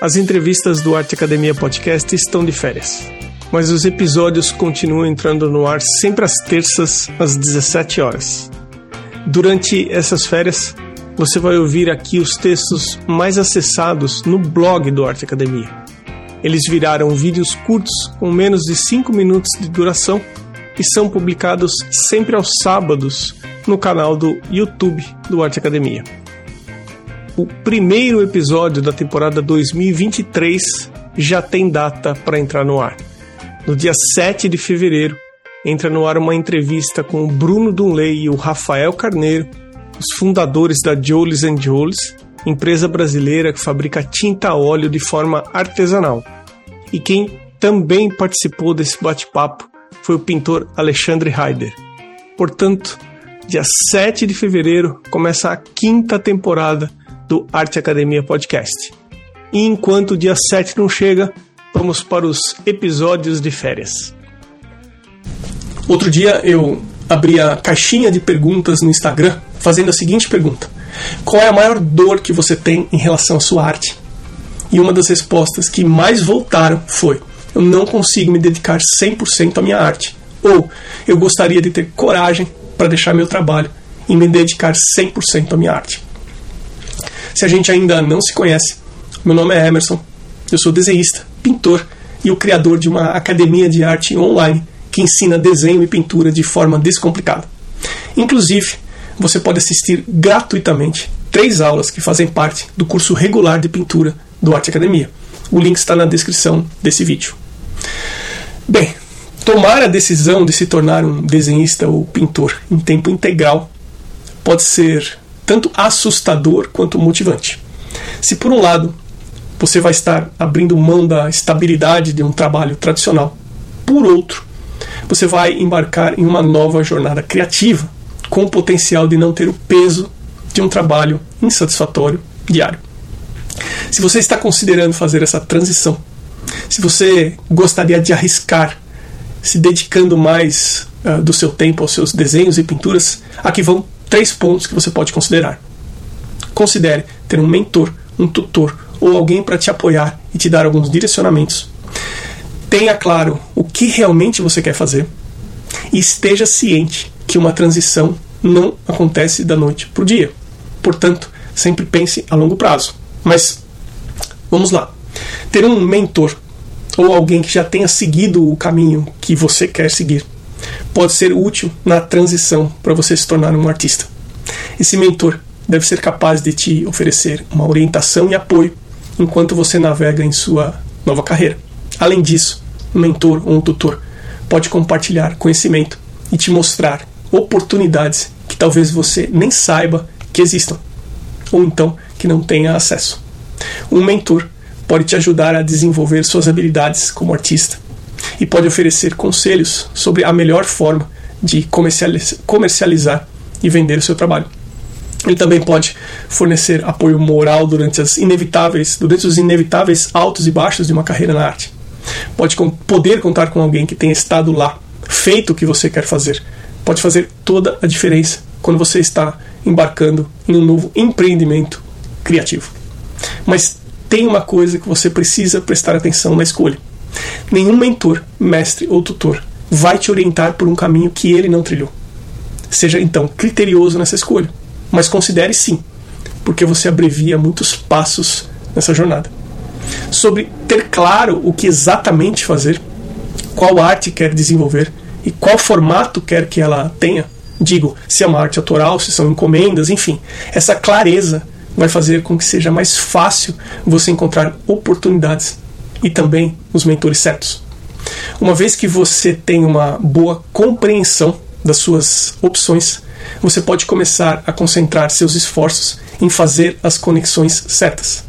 As entrevistas do Arte Academia Podcast estão de férias, mas os episódios continuam entrando no ar sempre às terças, às 17 horas. Durante essas férias, você vai ouvir aqui os textos mais acessados no blog do Arte Academia. Eles viraram vídeos curtos com menos de 5 minutos de duração e são publicados sempre aos sábados no canal do YouTube do Arte Academia o primeiro episódio da temporada 2023 já tem data para entrar no ar. No dia 7 de fevereiro, entra no ar uma entrevista com o Bruno Dunley e o Rafael Carneiro, os fundadores da Jolis Jolis, empresa brasileira que fabrica tinta a óleo de forma artesanal. E quem também participou desse bate-papo foi o pintor Alexandre Heider. Portanto, dia 7 de fevereiro começa a quinta temporada do Arte Academia Podcast. E enquanto o dia 7 não chega, vamos para os episódios de férias. Outro dia eu abri a caixinha de perguntas no Instagram fazendo a seguinte pergunta: Qual é a maior dor que você tem em relação à sua arte? E uma das respostas que mais voltaram foi: Eu não consigo me dedicar 100% à minha arte. Ou eu gostaria de ter coragem para deixar meu trabalho e me dedicar 100% à minha arte. Se a gente ainda não se conhece, meu nome é Emerson, eu sou desenhista, pintor e o criador de uma academia de arte online que ensina desenho e pintura de forma descomplicada. Inclusive, você pode assistir gratuitamente três aulas que fazem parte do curso regular de pintura do Arte Academia. O link está na descrição desse vídeo. Bem, tomar a decisão de se tornar um desenhista ou pintor em tempo integral pode ser tanto assustador quanto motivante. Se por um lado você vai estar abrindo mão da estabilidade de um trabalho tradicional, por outro, você vai embarcar em uma nova jornada criativa, com o potencial de não ter o peso de um trabalho insatisfatório diário. Se você está considerando fazer essa transição, se você gostaria de arriscar, se dedicando mais uh, do seu tempo aos seus desenhos e pinturas, aqui vão três pontos que você pode considerar. Considere ter um mentor, um tutor ou alguém para te apoiar e te dar alguns direcionamentos. Tenha claro o que realmente você quer fazer e esteja ciente que uma transição não acontece da noite para o dia. Portanto, sempre pense a longo prazo. Mas vamos lá. Ter um mentor ou alguém que já tenha seguido o caminho que você quer seguir pode ser útil na transição para você se tornar um artista. Esse mentor deve ser capaz de te oferecer uma orientação e apoio enquanto você navega em sua nova carreira. Além disso, um mentor ou um tutor pode compartilhar conhecimento e te mostrar oportunidades que talvez você nem saiba que existam, ou então que não tenha acesso. Um mentor pode te ajudar a desenvolver suas habilidades como artista e pode oferecer conselhos sobre a melhor forma de comercializar e vender o seu trabalho. Ele também pode fornecer apoio moral durante as inevitáveis, durante os inevitáveis altos e baixos de uma carreira na arte. Pode poder contar com alguém que tenha estado lá, feito o que você quer fazer. Pode fazer toda a diferença quando você está embarcando em um novo empreendimento criativo. Mas tem uma coisa que você precisa prestar atenção na escolha. Nenhum mentor, mestre ou tutor vai te orientar por um caminho que ele não trilhou. Seja então criterioso nessa escolha, mas considere sim, porque você abrevia muitos passos nessa jornada. Sobre ter claro o que exatamente fazer, qual arte quer desenvolver e qual formato quer que ela tenha, digo, se é uma arte autoral, se são encomendas, enfim, essa clareza vai fazer com que seja mais fácil você encontrar oportunidades e também os mentores certos. Uma vez que você tem uma boa compreensão das suas opções, você pode começar a concentrar seus esforços em fazer as conexões certas.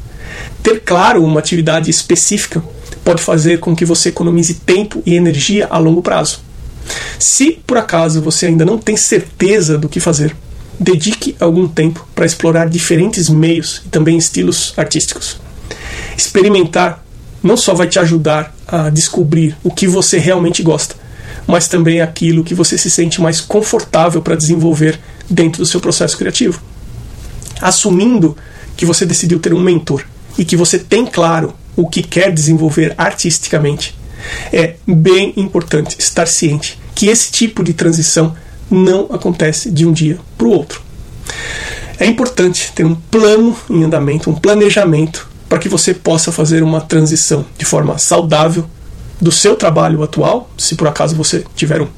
Ter claro uma atividade específica pode fazer com que você economize tempo e energia a longo prazo. Se por acaso você ainda não tem certeza do que fazer, dedique algum tempo para explorar diferentes meios e também estilos artísticos. Experimentar não só vai te ajudar a descobrir o que você realmente gosta, mas também aquilo que você se sente mais confortável para desenvolver dentro do seu processo criativo. Assumindo que você decidiu ter um mentor e que você tem claro o que quer desenvolver artisticamente, é bem importante estar ciente que esse tipo de transição não acontece de um dia para o outro. É importante ter um plano em andamento, um planejamento, para que você possa fazer uma transição de forma saudável do seu trabalho atual, se por acaso você tiver um.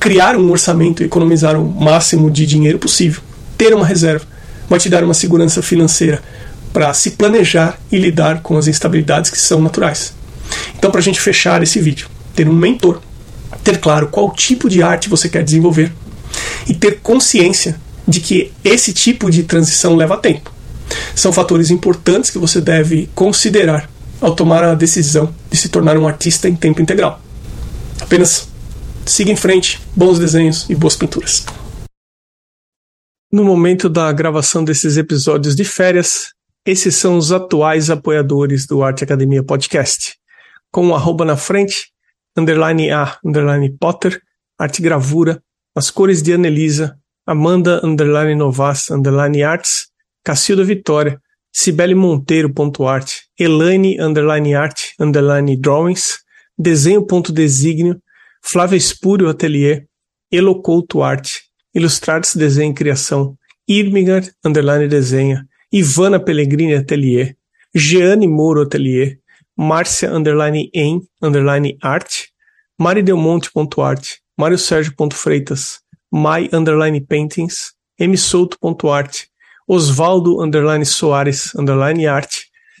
Criar um orçamento e economizar o máximo de dinheiro possível. Ter uma reserva vai te dar uma segurança financeira para se planejar e lidar com as instabilidades que são naturais. Então, para a gente fechar esse vídeo, ter um mentor, ter claro qual tipo de arte você quer desenvolver e ter consciência de que esse tipo de transição leva tempo. São fatores importantes que você deve considerar ao tomar a decisão de se tornar um artista em tempo integral. Apenas siga em frente, bons desenhos e boas pinturas. No momento da gravação desses episódios de férias, esses são os atuais apoiadores do Arte Academia Podcast. Com o um arroba na frente, underline A, underline Potter, arte gravura, as cores de Anelisa, Amanda, underline Novas, underline Arts, Cacilda Vitória, Cibele Monteiro.art, Elaine, underline art, underline drawings, desenho.designio, Flávia Espúrio Atelier, Elocouto Arte, Ilustrados Desenho e Criação, Irmigar, underline desenha, Ivana Pellegrini Atelier, Jeane Moro Atelier, Márcia underline em underline art, maridelmonte.art, Mário Sérgio.freitas, Mai underline paintings, msouto.art, Osvaldo underline Soares underline art,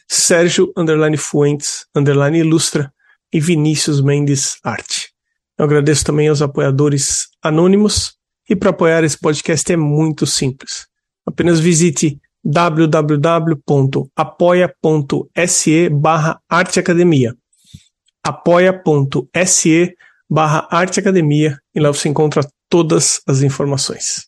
Sérgio underline Fuentes underline ilustra e Vinícius Mendes arte. Eu agradeço também aos apoiadores anônimos e para apoiar esse podcast é muito simples. Apenas visite www.apoia.se barra arteacademia apoia.se barra arteacademia e lá você encontra todas as informações.